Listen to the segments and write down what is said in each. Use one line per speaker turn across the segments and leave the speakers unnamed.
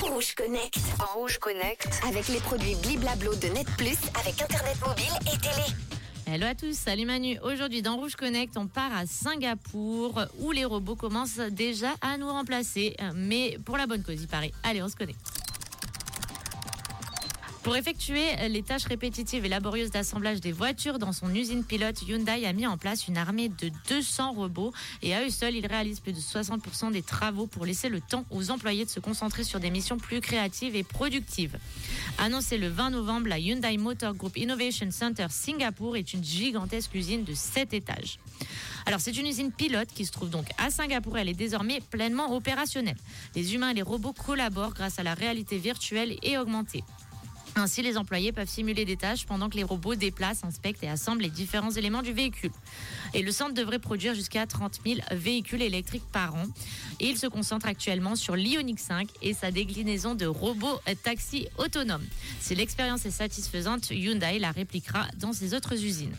Rouge Connect.
Rouge Connect.
Avec les produits Bliblablo de Net Plus, avec Internet mobile et télé.
Hello à tous, salut Manu. Aujourd'hui dans Rouge Connect, on part à Singapour où les robots commencent déjà à nous remplacer. Mais pour la bonne cause, il paraît. Allez, on se connecte. Pour effectuer les tâches répétitives et laborieuses d'assemblage des voitures dans son usine pilote, Hyundai a mis en place une armée de 200 robots et à eux seuls, ils réalisent plus de 60% des travaux pour laisser le temps aux employés de se concentrer sur des missions plus créatives et productives. Annoncé le 20 novembre, la Hyundai Motor Group Innovation Center Singapour est une gigantesque usine de 7 étages. Alors c'est une usine pilote qui se trouve donc à Singapour. Elle est désormais pleinement opérationnelle. Les humains et les robots collaborent grâce à la réalité virtuelle et augmentée. Ainsi, les employés peuvent simuler des tâches pendant que les robots déplacent, inspectent et assemblent les différents éléments du véhicule. Et le centre devrait produire jusqu'à 30 000 véhicules électriques par an. Et il se concentre actuellement sur l'Ioniq 5 et sa déclinaison de robots taxi autonomes. Si l'expérience est satisfaisante, Hyundai la répliquera dans ses autres usines.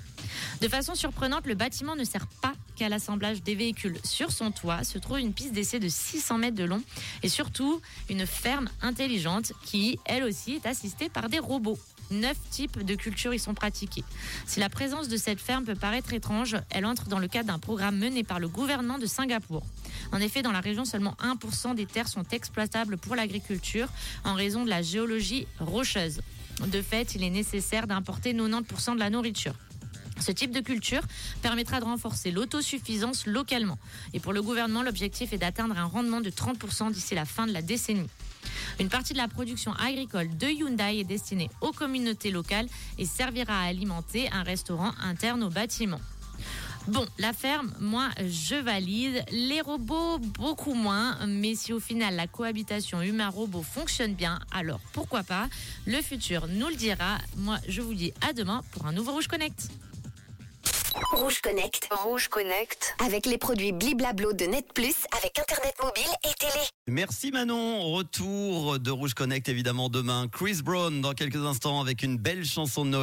De façon surprenante, le bâtiment ne sert pas qu'à l'assemblage des véhicules. Sur son toit se trouve une piste d'essai de 600 mètres de long et surtout une ferme intelligente qui, elle aussi, est assistée par des robots. Neuf types de cultures y sont pratiqués. Si la présence de cette ferme peut paraître étrange, elle entre dans le cadre d'un programme mené par le gouvernement de Singapour. En effet, dans la région, seulement 1% des terres sont exploitables pour l'agriculture en raison de la géologie rocheuse. De fait, il est nécessaire d'importer 90% de la nourriture. Ce type de culture permettra de renforcer l'autosuffisance localement. Et pour le gouvernement, l'objectif est d'atteindre un rendement de 30% d'ici la fin de la décennie. Une partie de la production agricole de Hyundai est destinée aux communautés locales et servira à alimenter un restaurant interne au bâtiment. Bon, la ferme, moi, je valide. Les robots, beaucoup moins. Mais si au final la cohabitation humain-robot fonctionne bien, alors pourquoi pas? Le futur nous le dira. Moi, je vous dis à demain pour un nouveau Rouge Connect.
Rouge Connect.
Rouge Connect.
Avec les produits Bliblablo de Net Plus, avec Internet mobile et télé.
Merci Manon. Retour de Rouge Connect évidemment demain. Chris Brown dans quelques instants avec une belle chanson de Noël.